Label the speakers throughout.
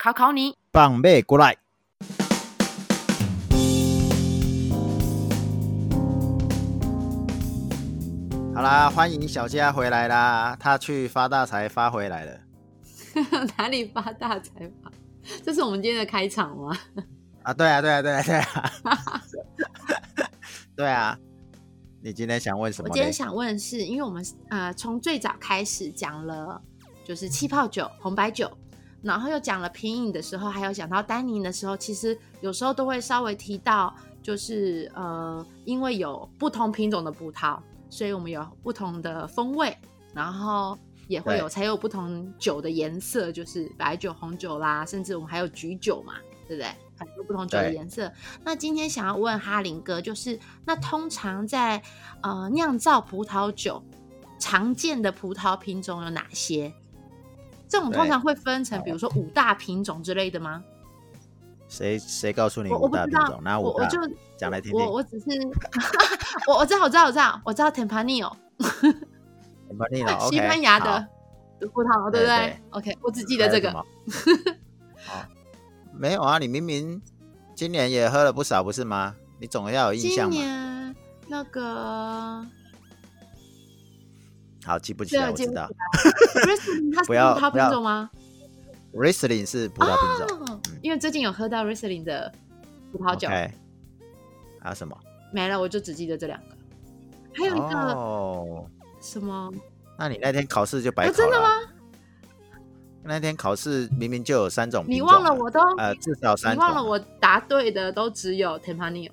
Speaker 1: 考考你。
Speaker 2: 棒妹过来。好啦，欢迎小佳回来啦！他去发大财发回来了
Speaker 3: 哪里发大财发？这是我们今天的开场吗？
Speaker 2: 啊！对啊，对啊，对啊，对啊，对啊！你今天想问什么？
Speaker 3: 我今天想问的是，因为我们呃从最早开始讲了就是气泡酒、红白酒，然后又讲了品饮的时候，还有讲到丹宁的时候，其实有时候都会稍微提到，就是呃因为有不同品种的葡萄，所以我们有不同的风味，然后也会有才有不同酒的颜色，就是白酒、红酒啦，甚至我们还有橘酒嘛，对不对？很多不同酒的
Speaker 2: 对
Speaker 3: 颜色。那今天想要问哈林哥，就是那通常在呃酿造葡萄酒常见的葡萄品种有哪些？这种通常会分成，比如说五大品种之类的吗？
Speaker 2: 谁谁告诉你五大品种？那？
Speaker 3: 我我就
Speaker 2: 讲来听听
Speaker 3: 我。我只是 我我知道我知道我知道我知道
Speaker 2: 了，OK，
Speaker 3: 西班牙的葡萄，对不对？OK，我只记得这个。
Speaker 2: 没有啊，你明明今年也喝了不少，不是吗？你总要有印
Speaker 3: 今
Speaker 2: 象嘛。
Speaker 3: 年那个
Speaker 2: 好，记不起来，我知道。
Speaker 3: Riesling 它是葡萄品种吗
Speaker 2: ？Riesling 是葡萄品种。
Speaker 3: 哦，因为最近有喝到 Riesling 的葡萄酒
Speaker 2: 还有什么？
Speaker 3: 没了，我就只记得这两个。还有一个
Speaker 2: 哦，
Speaker 3: 什么？
Speaker 2: 那你那天考试就白考了、
Speaker 3: 哦真的吗？
Speaker 2: 那天考试明明就有三种
Speaker 3: 你忘了我都，
Speaker 2: 呃，至少三。
Speaker 3: 你忘了我答对的都只有 Tempranillo。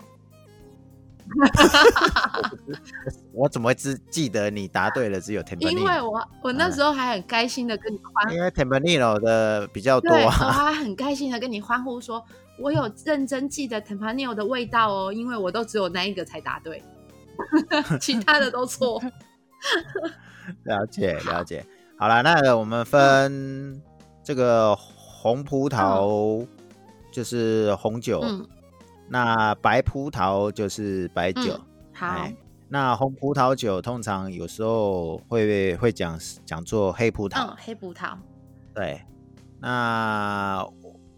Speaker 2: 我怎么会只记得你答对了？只有 Tempranillo，
Speaker 3: 因为我我那时候还很开心的跟你欢，
Speaker 2: 因为 Tempranillo 的比较多
Speaker 3: 对，我
Speaker 2: 啊。
Speaker 3: 还很开心的跟你欢呼说，我有认真记得 Tempranillo 的味道哦，因为我都只有那一个才答对，其他的都错。
Speaker 2: 了解了解。好了，那个我们分这个红葡萄就是红酒，
Speaker 3: 嗯，
Speaker 2: 那白葡萄就是白酒。
Speaker 3: 嗯好，
Speaker 2: 哎那红葡萄酒通常有时候会会讲讲做黑葡萄，
Speaker 3: 嗯，黑葡萄，
Speaker 2: 对。那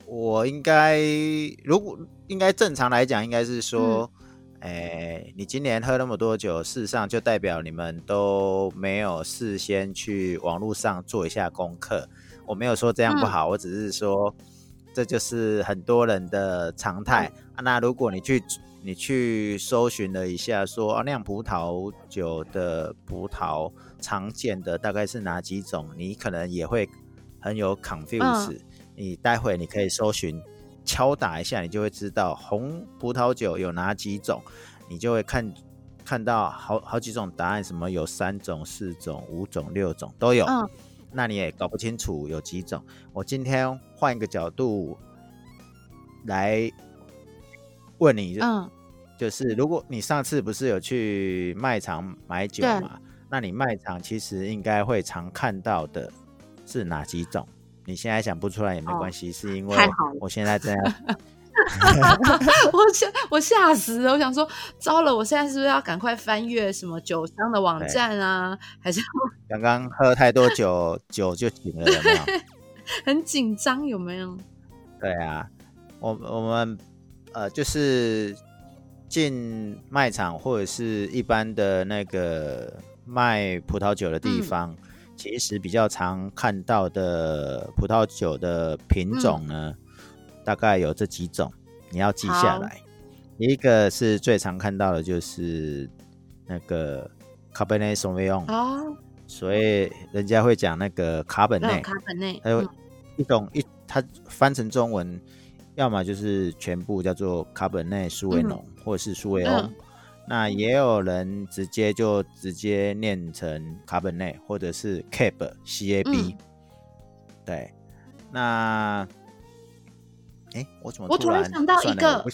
Speaker 2: 我应该如果应该正常来讲，应该是说，哎、你今年喝那么多酒，事实上就代表你们都没有事先去网络上做一下功课。我没有说这样不
Speaker 3: 嗯
Speaker 2: 好，我只是说这就是很多人的常态。啊、那如果你去你去搜寻了一下说，啊酿葡萄酒的葡萄常见的大概是哪几种，你可能也会很有 confuse、你待会你可以搜寻敲打一下，你就会知道红葡萄酒有哪几种，你就会看看到好好几种答案，什么有三种、四种、五种、六种都有。
Speaker 3: 嗯
Speaker 2: 那你也搞不清楚有几种。我今天换一个角度来问你，
Speaker 3: 嗯，
Speaker 2: 就是如果你上次不是有去卖场买酒嘛，那你卖场其实应该会常看到的是哪几种？你现在想不出来也没关系，是因为我现在这样，
Speaker 3: 我吓我吓死了，我想说，糟了，我现在是不是要赶快翻阅什么酒商的网站啊？还是
Speaker 2: 刚刚喝太多酒，酒就醒了，有没有？
Speaker 3: 很紧张？有没有？
Speaker 2: 对啊，我我们呃就是进卖场或者是一般的那个卖葡萄酒的地
Speaker 3: 嗯
Speaker 2: 方，其实比较常看到的葡萄酒的品种呢，大概有这几种，你要记下
Speaker 3: 好
Speaker 2: 来。一个是最常看到的就是那个 Cabernet Sauvignon，、
Speaker 3: 哦，
Speaker 2: 所以人家会讲那个卡本内。
Speaker 3: 卡本内，
Speaker 2: 还有
Speaker 3: 嗯
Speaker 2: 一种一，它翻成中文，要么就是全部叫做卡本内苏维农，或者是苏维欧。
Speaker 3: 嗯
Speaker 2: 那也有人直接就直接念成卡本内，或者是 cab c a b、
Speaker 3: 嗯
Speaker 2: 对，那哎，我怎么
Speaker 3: 我突然想到一个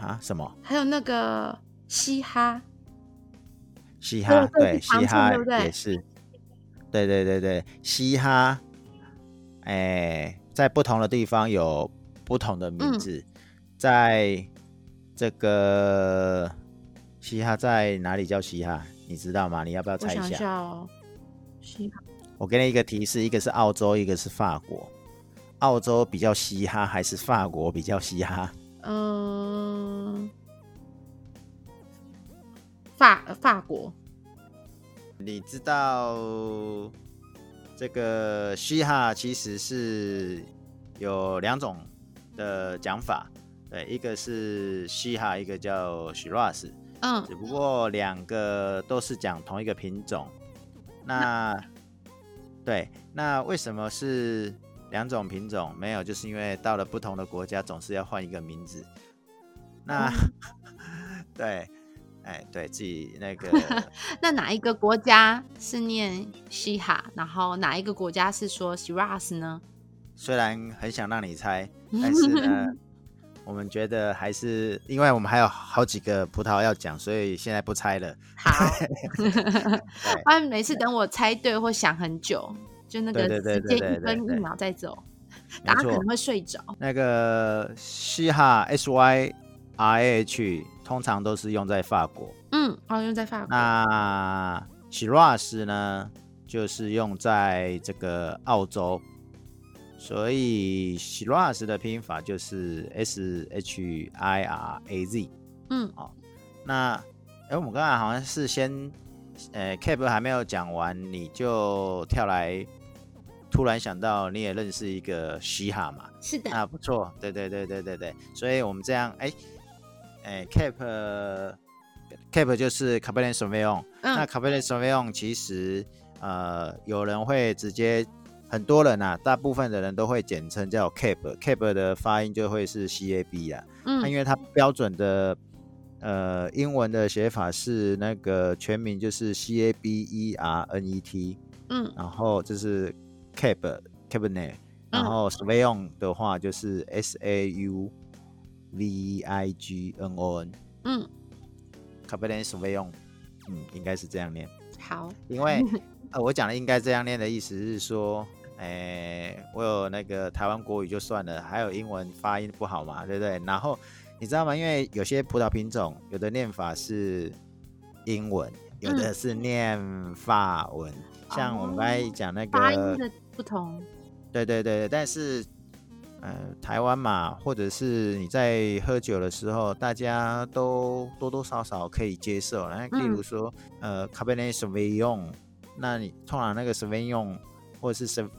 Speaker 2: 啊？什么？
Speaker 3: 还有那个嘻哈，
Speaker 2: 嘻哈对，嘻哈也是，对对对对，嘻哈，哎，在不同的地方有不同的名字，在这个嘻哈在哪里叫嘻哈？你知道吗？你要不要猜一
Speaker 3: 下？哦，嘻哈。
Speaker 2: 我给你一个提示，一个是澳洲，一个是法国。澳洲比较嘻哈，还是法国比较嘻哈？
Speaker 3: 嗯，法法国。
Speaker 2: 你知道这个嘻哈其实是有两种的讲法，对，一个是嘻哈，一个叫 shiraz。
Speaker 3: 嗯，
Speaker 2: 只不过两个都是讲同一个品种。那对，那为什么是两种品种？没有，就是因为到了不同的国家，总是要换一个名字。那 对，哎，对自己那个，
Speaker 3: 那哪一个国家是念西哈，然后哪一个国家是说 shiraz 呢？
Speaker 2: 虽然很想让你猜，但是呢。我们觉得还是，因为我们还有好几个葡萄要讲，所以现在不猜了。
Speaker 3: 好，每次等我猜对或想很久，就那个时间一分一秒在走，大家可能会睡着。
Speaker 2: 那个嘻哈 S Y R A H 通常都是用在法国，
Speaker 3: 嗯，哦，用在法国。
Speaker 2: 那 Shiraz 呢，就是用在这个澳洲。所以 Shiraz 的拼法就是 S H I R A Z。
Speaker 3: 嗯，
Speaker 2: 好，那哎，我们刚才好像是先，呃，Cap 还没有讲完，你就跳来，突然想到你也认识一个嘻哈嘛？
Speaker 3: 是的，
Speaker 2: 啊，不错，对对对对对对，所以我们这样，哎，哎，Cap，Cap 就是 Cabernet Sauvignon。那 Cabernet Sauvignon 其实，呃，有人会直接。很多人呐，大部分的人都会简称叫 Cap，Cap 的发音就会是 C A B 啊。嗯，因为它标准的呃英文的写法是那个全名就是 C A B E R N E T。
Speaker 3: 嗯，
Speaker 2: 然后就是 Cap Cabernet，然后 Sauvignon 的话就是 S A U V I G N O N。
Speaker 3: 嗯
Speaker 2: ，Cabernet Sauvignon，嗯，应该是这样念。
Speaker 3: 好，
Speaker 2: 因为 呃，我讲的应该这样念的意思是说。哎，我有那个台湾国语就算了，还有英文发音不好嘛，对不对？然后你知道吗？因为有些葡萄品种，有的念法是英文，有的是念法文。像我们刚才讲那个
Speaker 3: 发音的不同，
Speaker 2: 对对对。但是，呃，台湾嘛，或者是你在喝酒的时候，大家都多多少少可以接受。那例如说，呃，Cabernet Sauvignon，那你通常那个 Sauvignon。或者是什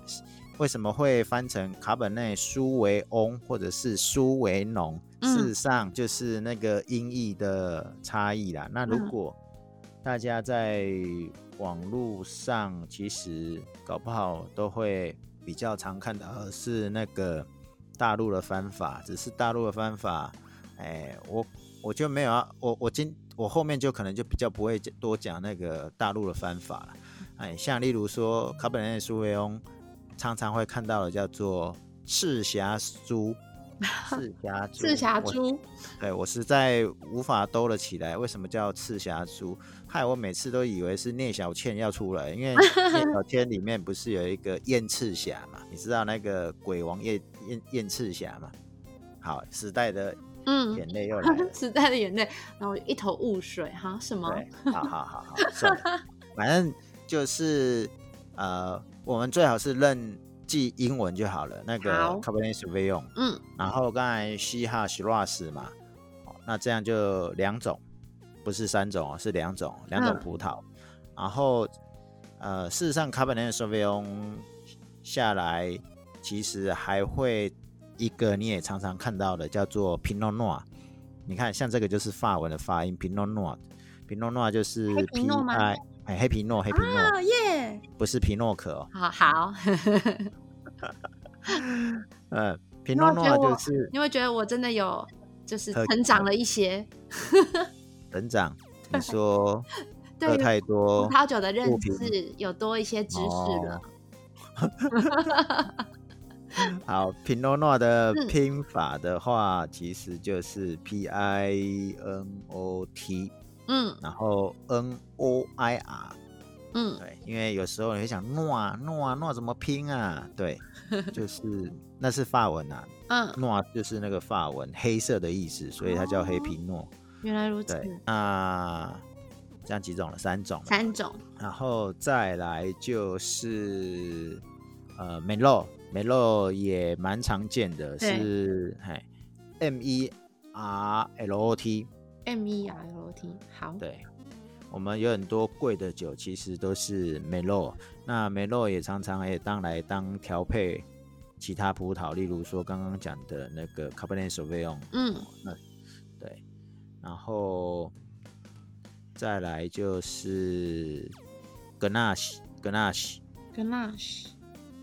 Speaker 2: 为什么会翻成卡本内苏维翁，或者是苏维农？事实上就是那个音译的差异啦。那如果大家在网络上，其实搞不好都会比较常看到是那个大陆的翻法，只是大陆的翻法，哎，我我就没有啊，我我今我后面就可能就比较不会多讲那个大陆的翻法了。哎，像例如说卡本内苏维翁，常常会看到的叫做赤霞珠，赤霞珠，
Speaker 3: 赤霞珠。
Speaker 2: 对我实在无法兜了起来，为什么叫赤霞珠？害我每次都以为是聂小倩要出来，因为聂小倩里面不是有一个燕赤霞嘛？你知道那个鬼王燕燕燕赤霞嘛？好，时代的眼泪又来了，
Speaker 3: 时代的眼泪，然后一头雾水哈？什么？
Speaker 2: 好好好好，算了，反正。就是呃，我们最好是认记英文就好了。那个 Cabernet Sauvignon，
Speaker 3: 嗯，
Speaker 2: 然后刚才嘻哈 Shiraz 嘛，那这样就两种，不是三种哦，是两种，两种葡萄。然后呃，事实上 Cabernet Sauvignon 下来，其实还会一个你也常常看到的，叫做 Pinot Noir。你看，像这个就是法文的发音，Pinot Noir，Pinot Noir 就是 P I。哎，黑皮诺，黑皮诺，
Speaker 3: 耶！
Speaker 2: 不是皮诺可哦。
Speaker 3: 好好。
Speaker 2: 嗯，皮诺诺就是。
Speaker 3: 你会觉得我真的有，就是成长了一些。
Speaker 2: 成长？你说 喝太多
Speaker 3: 葡萄酒的认识有多一些知识了。
Speaker 2: 好，品诺诺的
Speaker 3: 嗯。
Speaker 2: 拼法的话，其实就是 P I N O T，
Speaker 3: 嗯。
Speaker 2: 然后 N O I R。
Speaker 3: 嗯。
Speaker 2: 对，因为有时候你会想诺啊诺啊诺怎么拼啊？对，就是那是法文啊，
Speaker 3: 嗯，
Speaker 2: 诺就是那个法文黑色的意思，所以它叫黑皮诺。
Speaker 3: 原来如此，
Speaker 2: 对，那这样几种了，三种。
Speaker 3: 三种，
Speaker 2: 然后再来就是呃美露，美露也蛮常见的，是嘿 M E R L O T
Speaker 3: M E R L O T 好，
Speaker 2: 对，我们有很多贵的酒，其实都是梅洛。那梅洛也常常也当来当调配其他葡萄，例如说刚刚讲的那个 Cabernet Sauvignon。
Speaker 3: 嗯。
Speaker 2: 对，然后再来就是
Speaker 3: Grenache，Grenache，，Ganache，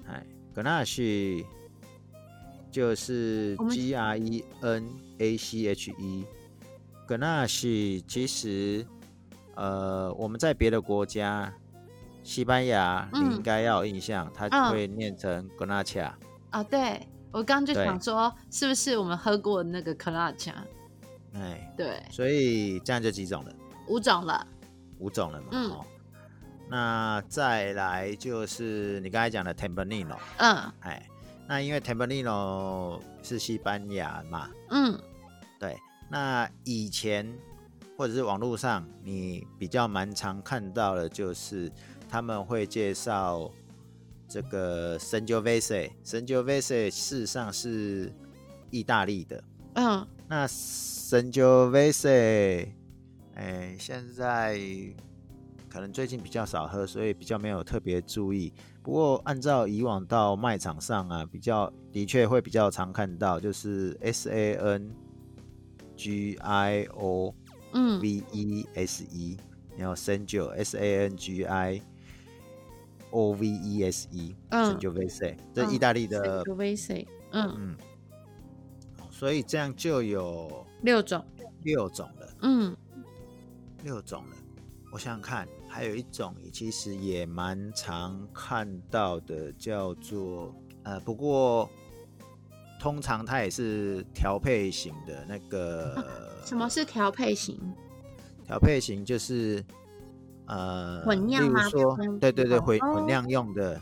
Speaker 2: 哎，Grenache 就是 G R E N A C H E。Grenache 其实，呃，我们在别的国家，西班牙你
Speaker 3: 嗯
Speaker 2: 应该要有印象，它
Speaker 3: 嗯
Speaker 2: 会念成 Grenache。
Speaker 3: 啊，对我刚刚就想说，是不是我们喝过的那个 Ganache？
Speaker 2: 哎，
Speaker 3: 对，
Speaker 2: 所以这样就几种了。
Speaker 3: 五种了，
Speaker 2: 五种了嘛。
Speaker 3: 嗯
Speaker 2: 哦，那再来就是你刚才讲的 Tempranillo，
Speaker 3: 嗯。
Speaker 2: 哎，那因为 Tempranillo 是西班牙嘛，
Speaker 3: 嗯。
Speaker 2: 对，那以前或者是网络上你比较蛮常看到的，就是他们会介绍这个 Sangiovese，Sangiovese 事实上是意大利的，
Speaker 3: 嗯，
Speaker 2: 那 Sangiovese，哎，现在可能最近比较少喝，所以比较没有特别注意。不过按照以往到卖场上啊，比较的确会比较常看到，就是 S A N G I O
Speaker 3: 嗯
Speaker 2: V E S E，然后 Sangio S A N G I O V E S E，
Speaker 3: 嗯
Speaker 2: Sangiovese，这
Speaker 3: 嗯
Speaker 2: 意大利的
Speaker 3: ，Sangiovese，嗯，
Speaker 2: 嗯，所以这样就有
Speaker 3: 六种，
Speaker 2: 六种了。
Speaker 3: 嗯
Speaker 2: 六种了。我想想看，还有一种其实也蛮常看到的，叫做呃，不过通常它也是调配型的那个。
Speaker 3: 什么是调配型？
Speaker 2: 调配型？就是呃，
Speaker 3: 混酿
Speaker 2: 说，对对对，
Speaker 3: 哦
Speaker 2: 混混酿用的，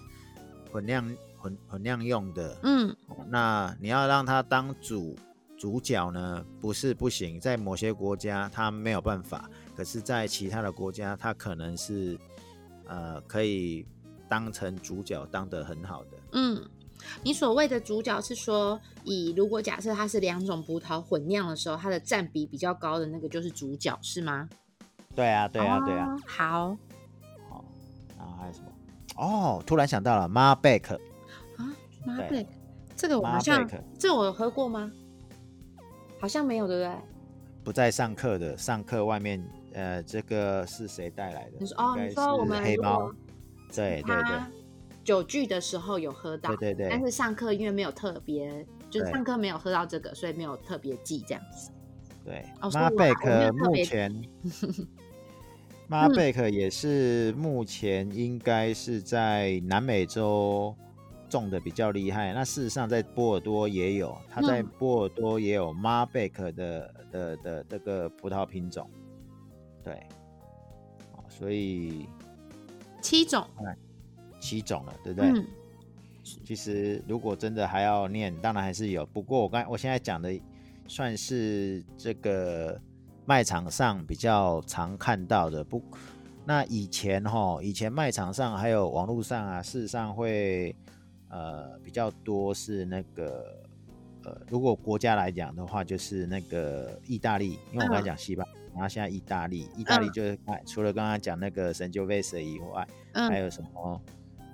Speaker 2: 混酿混混酿用的。
Speaker 3: 嗯
Speaker 2: 哦那你要让它当主主角呢，不是不行，在某些国家它没有办法，可是，在其他的国家，它可能是呃可以当成主角当得很好的。
Speaker 3: 嗯。你所谓的主角是说，以如果假设它是两种葡萄混酿的时候，它的占比比较高的那个就是主角，是吗？
Speaker 2: 对啊，对啊，对啊。
Speaker 3: 哦。好
Speaker 2: 好，然后还有什么？哦，突然想到了 e c k
Speaker 3: 啊
Speaker 2: 对
Speaker 3: ，Malbec，这个我好像这个我有喝过吗？好像没有，对不对？
Speaker 2: 不在上课的，上课外面，呃，这个是谁带来的？
Speaker 3: 你说哦，你说我
Speaker 2: 们黑猫。对对对
Speaker 3: 酒聚的时候有喝到，
Speaker 2: 对对对
Speaker 3: 但是上课因为没有特别，就是上课没有喝到这个，所以没有特别记这样子。
Speaker 2: 对
Speaker 3: 哦
Speaker 2: m
Speaker 3: 所以
Speaker 2: a
Speaker 3: 我
Speaker 2: r b e
Speaker 3: 还我没
Speaker 2: c
Speaker 3: 有特别
Speaker 2: 目前 b e c 也是目前应该是在南美洲种的比较厉害。那事实上在波尔多也有，它在
Speaker 3: 嗯
Speaker 2: 波尔多也有 b e c 的的的这个葡萄品种。对，哦所以
Speaker 3: 七种，
Speaker 2: 七种了，对不对？
Speaker 3: 嗯
Speaker 2: 其实如果真的还要念，当然还是有。不过我刚我现在讲的算是这个卖场上比较常看到的。不，那以前哈，以前卖场上还有网络上啊，事实上会呃比较多是那个呃，如果国家来讲的话，就是那个意大利，因为我刚才
Speaker 3: 嗯
Speaker 2: 讲西班牙，然后现在意大利，意大利
Speaker 3: 嗯。
Speaker 2: 就是除了刚刚讲那个神就 v e s 以外，还
Speaker 3: 嗯，
Speaker 2: 有什么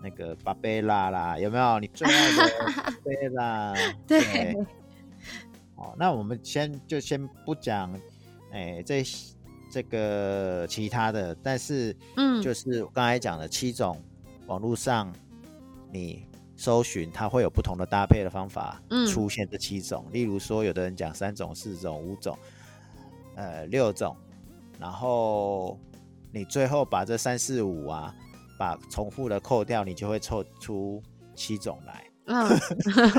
Speaker 2: 那个巴贝拉啦，有没有？你最爱的巴贝拉？
Speaker 3: 对，
Speaker 2: 好，那我们先就先不讲，哎、这这个其他的，但是
Speaker 3: 嗯，
Speaker 2: 就是刚才讲的七种，网络上你搜寻，它会有不同的搭配的方法
Speaker 3: 嗯。
Speaker 2: 出现这七种。例如说，有的人讲三种、四种、五种，呃，六种，然后你最后把这三四五啊，把重复的扣掉，你就会凑出七种来。
Speaker 3: 嗯，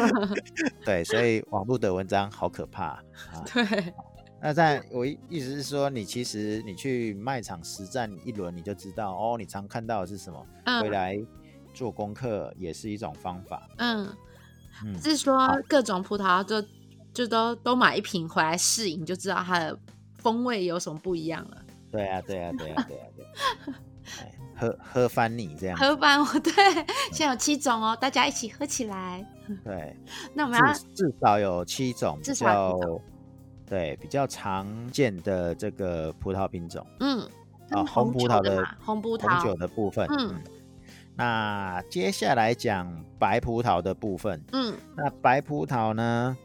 Speaker 2: 对，所以网络的文章好可怕啊。
Speaker 3: 对，
Speaker 2: 那在我意意思是说，你其实你去卖场实战一轮，你就知道哦，你常看到的是什么，回
Speaker 3: 嗯
Speaker 2: 来做功课也是一种方法。
Speaker 3: 嗯，
Speaker 2: 嗯，
Speaker 3: 是说各种葡萄就就都都买一瓶回来试饮，就知道它的风味有什么不一样了。
Speaker 2: 对啊，对啊，对啊，对啊，对喝喝翻你这样，
Speaker 3: 喝翻我对，现在有七种哦，大家一起喝起来。
Speaker 2: 对，
Speaker 3: 那我们要
Speaker 2: 至至少有七种比较对比较常见的这个葡萄品种
Speaker 3: 嗯，
Speaker 2: 啊，
Speaker 3: 嗯
Speaker 2: 红葡萄的
Speaker 3: 嘛红葡
Speaker 2: 红酒，的部分。
Speaker 3: 嗯
Speaker 2: 嗯，那接下来讲白葡萄的部分。
Speaker 3: 嗯
Speaker 2: 那白葡萄呢，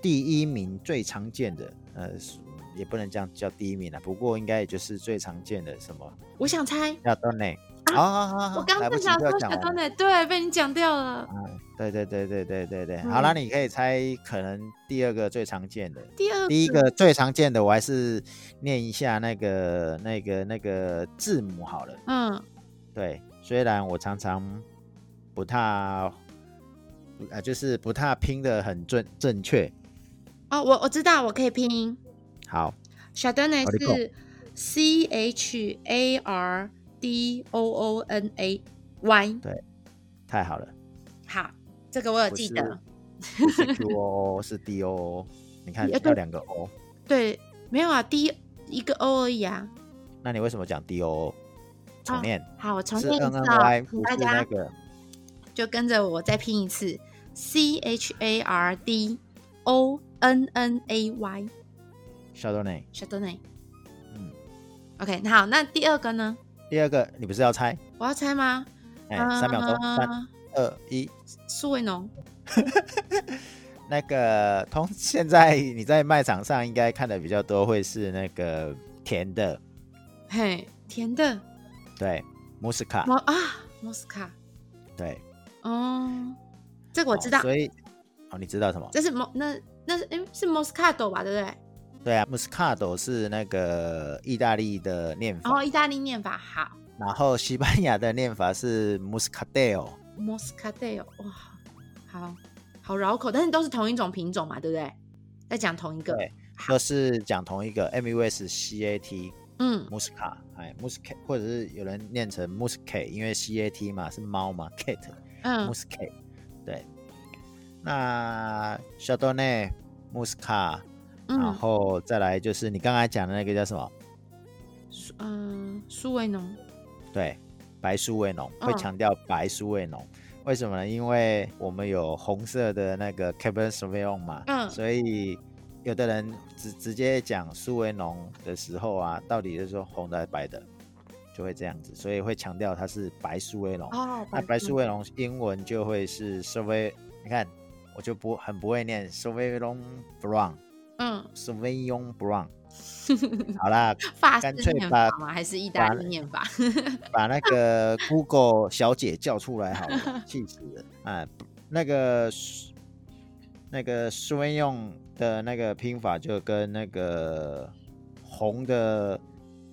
Speaker 2: 第一名最常见的，呃，是也不能这样叫第一名了，不过应该也就是最常见的什么
Speaker 3: 我想猜，
Speaker 2: 叫多内。啊啊
Speaker 3: 我刚刚正想说。小豆奶，对，被你讲掉了。
Speaker 2: 嗯，对对对对对对对，好了，
Speaker 3: 嗯
Speaker 2: 你可以猜可能第二个最常见的，
Speaker 3: 第二
Speaker 2: 第一个最常见的，我还是念一下那个那个那个字母好了。
Speaker 3: 嗯
Speaker 2: 对，虽然我常常不太，呃，就是不太拼的很正正确。
Speaker 3: 哦，我我知道，我可以拼音。
Speaker 2: 好，
Speaker 3: 小豆奶
Speaker 2: 好你讲
Speaker 3: 是 C H A R D O O N A Y。
Speaker 2: 对太好了，
Speaker 3: 好，这个我有记得。
Speaker 2: 不是 Q O O 是 D O O，你看要两个 O，
Speaker 3: 对，没有啊，第一一个 O 而已啊。
Speaker 2: 那你为什么讲 D O O？重
Speaker 3: 啊
Speaker 2: 念
Speaker 3: 好，我重
Speaker 2: 是
Speaker 3: 念一次大家就跟着我再拼一次，C H A R D O N N A Y。
Speaker 2: Chardonnay。
Speaker 3: 小豆奶。
Speaker 2: 嗯
Speaker 3: ，OK，那好，那第二个呢？
Speaker 2: 第二个你不是要猜？
Speaker 3: 我要猜吗？
Speaker 2: 哎，三秒钟，三
Speaker 3: 呃
Speaker 2: 二一。
Speaker 3: 苏维农。
Speaker 2: 那个通现在你在卖场上应该看的比较多，会是那个甜的，
Speaker 3: 嘿，甜的。
Speaker 2: 对，莫斯卡，
Speaker 3: 莫啊，莫斯卡。
Speaker 2: 对，
Speaker 3: 哦，这个我
Speaker 2: 哦
Speaker 3: 知道，
Speaker 2: 所以哦，你知道什么？
Speaker 3: 这是莫那那是诶是 Moscato 吧，对不对？
Speaker 2: 对啊，muscado 是那个意大利的念法，
Speaker 3: 哦意大利念法好
Speaker 2: 然后西班牙的念法是 Muscadel。
Speaker 3: ，Moscato，哇，好好绕口，但是都是同一种品种嘛，对不对？在讲同一个，
Speaker 2: 对，都是讲同一个 M U S C A T
Speaker 3: 嗯
Speaker 2: Musca，哎，Muscat，或者是有人念成 Muscat，因为 C A T 嘛是猫嘛，cat。
Speaker 3: 嗯
Speaker 2: Muscat，对。那 Chardonnay、然
Speaker 3: 嗯
Speaker 2: 后再来就是你刚才讲的那个叫什么？
Speaker 3: 苏嗯苏维农，
Speaker 2: 对，白苏维浓，会
Speaker 3: 嗯
Speaker 2: 强调白苏维浓。为什么呢？因为我们有红色的那个 Cabernet Sauvignon 嘛，
Speaker 3: 嗯
Speaker 2: 所以有的人直直接讲苏维浓的时候啊，到底是说红的还是白的，就会这样子，所以会强调它是白苏维浓。
Speaker 3: 哦，
Speaker 2: 那白苏维浓英文就会是 Sauv，你看我就不很不会念 Sauvignon Blanc，Sauvignon
Speaker 3: 嗯
Speaker 2: ，Blanc。好啦，
Speaker 3: 法
Speaker 2: 干脆把？
Speaker 3: 还是意大
Speaker 2: 把
Speaker 3: 利念法？
Speaker 2: 把那个 Google 小姐叫出来好了，气死了啊！那个那个 Sauvignon 的那个拼法就跟那个红的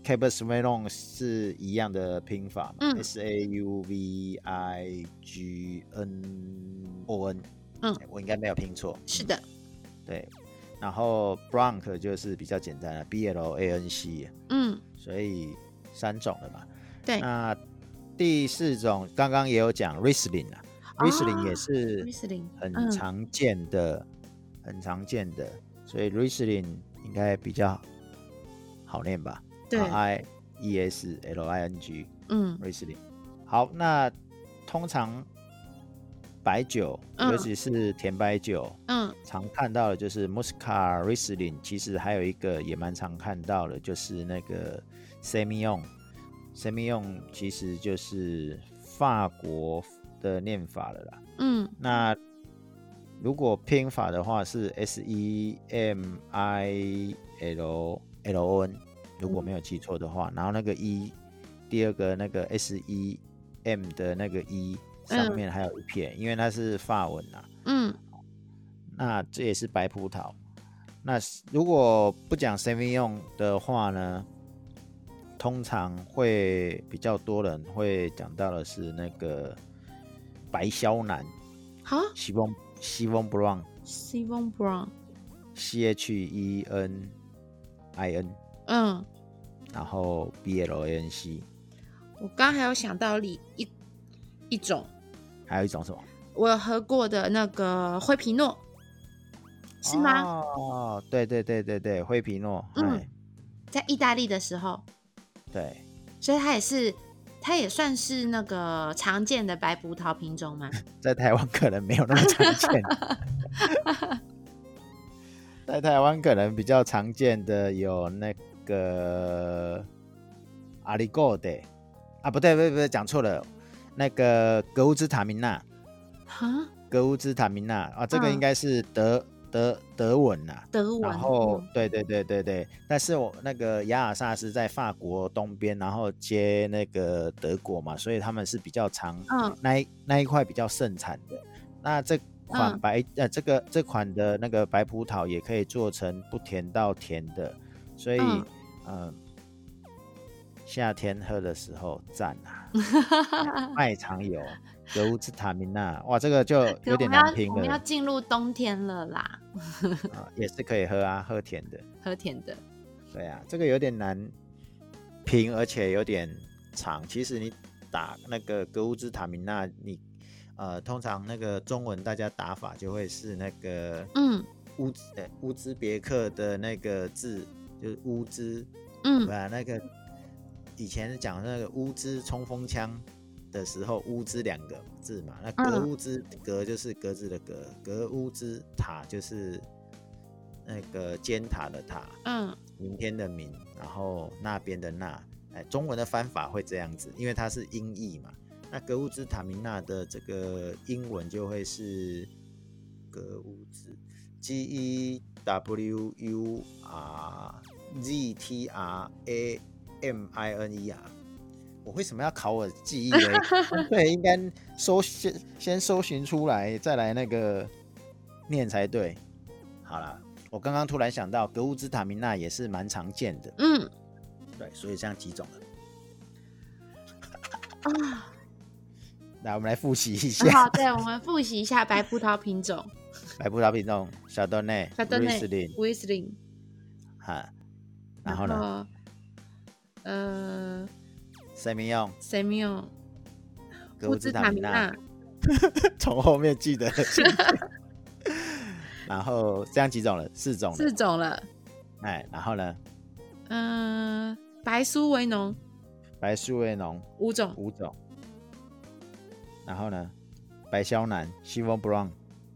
Speaker 2: Cabernet Sauvignon 是一样的拼法嘛、
Speaker 3: 嗯
Speaker 2: s A U V I G N O N，
Speaker 3: 嗯
Speaker 2: 哎，我应该没有拼错，
Speaker 3: 是的，
Speaker 2: 对。然后 Blanc 就是比较简单的 B L A N C，
Speaker 3: 嗯，
Speaker 2: 所以三种了嘛。
Speaker 3: 对
Speaker 2: 那第四种刚刚也有讲 Riesling 啊，Riesling 也是
Speaker 3: Riesling，
Speaker 2: 很
Speaker 3: 嗯
Speaker 2: 常见的，很常见的，所以 Riesling 应该比较好念吧？
Speaker 3: 对
Speaker 2: ，，I E S L I N G
Speaker 3: 嗯
Speaker 2: Riesling。好，那通常白酒，
Speaker 3: 嗯
Speaker 2: 尤其是甜白酒，
Speaker 3: 嗯
Speaker 2: 常看到的就是 Muscat Riesling，其实还有一个也蛮常看到的，就是那个 Semillon。Semillon 其实就是法国的念法了啦。
Speaker 3: 嗯
Speaker 2: 那如果拼法的话是 S E M I L L O N，如果没有记错的话，然后那个 E 第二个那个 S E M 的那个 E 上
Speaker 3: 嗯。
Speaker 2: 面还有一片，因为它是法文啊。
Speaker 3: 嗯。
Speaker 2: 那这也是白葡萄。那如果不讲 Sauvignon 的话呢，通常会比较多人会讲到的是那个白肖南
Speaker 3: 好
Speaker 2: 西翁西翁
Speaker 3: Brown，Sivon
Speaker 2: Brown，C H E N I N，
Speaker 3: 嗯，
Speaker 2: 然后 B L A N C，
Speaker 3: 我刚还有想到里一一种
Speaker 2: 还有一种什么？
Speaker 3: 我喝过的那个灰皮诺，是吗？
Speaker 2: 哦，对对对对对，灰皮诺，
Speaker 3: 嗯
Speaker 2: 哎，
Speaker 3: 在意大利的时候，
Speaker 2: 对，
Speaker 3: 所以它也是，它也算是那个常见的白葡萄品种嘛。
Speaker 2: 在台湾可能没有那么常见。在台湾可能比较常见的有那个阿里戈德啊，不对不对不对，讲错了，那个格乌兹塔明娜，
Speaker 3: 哈，
Speaker 2: 格乌兹塔明娜啊，这个
Speaker 3: 嗯。
Speaker 2: 应该是德、德德文呐、
Speaker 3: 德文。
Speaker 2: 然后
Speaker 3: 嗯，
Speaker 2: 对对对对对，但是我那个雅尔萨斯在法国东边，然后接那个德国嘛，所以他们是比较常
Speaker 3: 嗯。
Speaker 2: 那一那一块比较盛产的。那这款
Speaker 3: 嗯。
Speaker 2: 白、呃这个这款的那个白葡萄也可以做成不甜到甜的，所以
Speaker 3: 嗯。
Speaker 2: 呃夏天喝的时候赞啊，卖场有格乌兹塔明娜，哇，这个就有点难拼了
Speaker 3: 我们要进入冬天了啦，
Speaker 2: 啊，也是可以喝啊，喝甜的。
Speaker 3: 喝甜的。
Speaker 2: 对啊，这个有点难拼，而且有点长。其实你打那个格乌兹塔明娜，你呃，通常那个中文大家打法就会是那个
Speaker 3: 嗯
Speaker 2: 乌兹呃乌兹别克的那个字，就是乌兹，
Speaker 3: 嗯
Speaker 2: 对啊，那个以前讲那个乌兹冲锋枪的时候，乌兹两个字嘛，那格
Speaker 3: 嗯
Speaker 2: 乌兹格就是格子的格，格乌兹塔就是那个尖塔的塔。
Speaker 3: 嗯
Speaker 2: 明天的明，然后那边的那，哎，中文的翻法会这样子，因为它是音译嘛。那格乌兹塔明娜的这个英文就会是格乌兹 G E W U R Z T R A M I N E 啊。我为什么要考我记忆呢？对，应该搜先先搜寻出来，再来那个念才对。好了，我刚刚突然想到，格物兹塔明娜也是蛮常见的，
Speaker 3: 嗯
Speaker 2: 对，所以这样几种了。
Speaker 3: 啊，
Speaker 2: 来，我们来复习一下
Speaker 3: 好，
Speaker 2: 下
Speaker 3: 对，我们复习一下白葡萄品种
Speaker 2: 白葡萄品种：小豆内、
Speaker 3: 小豆内
Speaker 2: 瑞斯林哈，然后呢，？
Speaker 3: 呃
Speaker 2: 谁没用
Speaker 3: ？，Semillon，
Speaker 2: 格乌兹塔米娜，从后面记得。然后这样几种了？四种了。
Speaker 3: 四种了。
Speaker 2: 哎，然后呢，
Speaker 3: 嗯，白苏维农。
Speaker 2: 白苏维农。
Speaker 3: 五种，
Speaker 2: 五种，然后呢，白肖南西翁 Brown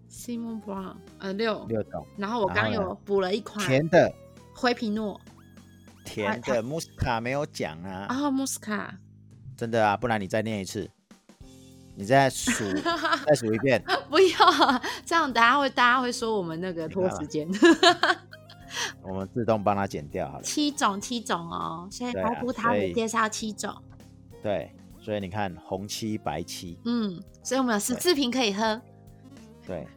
Speaker 3: Simon Brown 呃六，
Speaker 2: 六种，
Speaker 3: 然后我刚有补了一款。
Speaker 2: 甜的。
Speaker 3: 灰皮诺，
Speaker 2: 甜的穆斯卡没有讲啊，
Speaker 3: 然后 Musca，
Speaker 2: 真的啊，不然你再念一次，你再数 再数一遍，
Speaker 3: 不要这样，等下会大家会说我们那个拖时间。
Speaker 2: 我们自动帮他剪掉好了。
Speaker 3: 七种七种哦，所以
Speaker 2: 对啊
Speaker 3: 白葡萄
Speaker 2: 所以
Speaker 3: 有介绍七种，
Speaker 2: 对，所以你看红漆白漆，
Speaker 3: 嗯，所以我们有十四瓶可以喝。
Speaker 2: 对。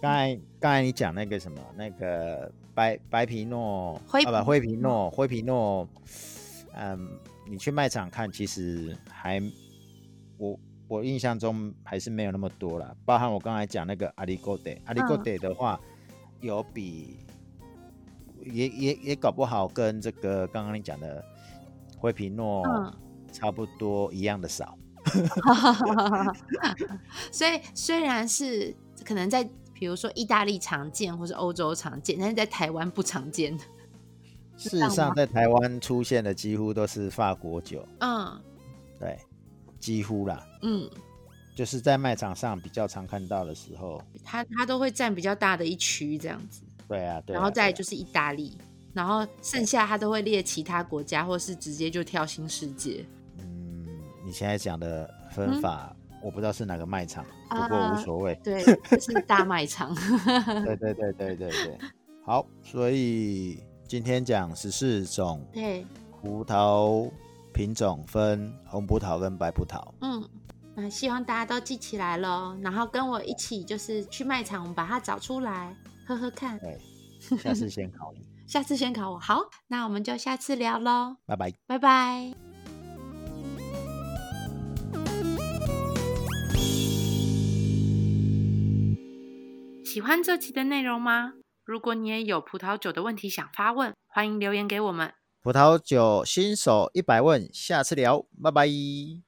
Speaker 2: 刚才刚才你讲那个什么，那个白白皮诺，
Speaker 3: 灰皮
Speaker 2: 啊不灰皮诺，灰皮诺，嗯，你去卖场看，其实还我我印象中还是没有那么多了。包含我刚才讲那个阿里戈德，阿里戈德的话，有比也也也搞不好跟这个刚刚你讲的灰皮诺
Speaker 3: 嗯
Speaker 2: 差不多一样的少。
Speaker 3: 所以虽然是可能在比如说意大利常见或是欧洲常见，但是在台湾不常见。
Speaker 2: 事实上，在台湾出现的几乎都是法国酒，
Speaker 3: 嗯
Speaker 2: 对，几乎啦，
Speaker 3: 嗯，
Speaker 2: 就是在卖场上比较常看到的时候，
Speaker 3: 它它都会占比较大的一区这样子，
Speaker 2: 对啊，对啊
Speaker 3: 然后再就是意大利，然后剩下它都会列其他国家，或是直接就跳新世界。
Speaker 2: 嗯，你现在讲的
Speaker 3: 嗯
Speaker 2: 分法，我不知道是哪个卖场，不过
Speaker 3: 啊
Speaker 2: 无所谓。
Speaker 3: 对，这是大卖场。
Speaker 2: 对 对对对对对，好，所以今天讲十四种
Speaker 3: 对，
Speaker 2: 葡萄品种，分红葡萄跟白葡萄。
Speaker 3: 嗯，那希望大家都记起来喽，然后跟我一起就是去卖场，我们把它找出来喝喝看。
Speaker 2: 对，下次 先考你，
Speaker 3: 下次先考我。好，那我们就下次聊喽，
Speaker 2: 拜拜。
Speaker 3: 拜拜。喜欢这期的内容吗？如果你也有葡萄酒的问题想发问，欢迎留言给我们。
Speaker 2: 葡萄酒新手一百问，下次聊，拜拜。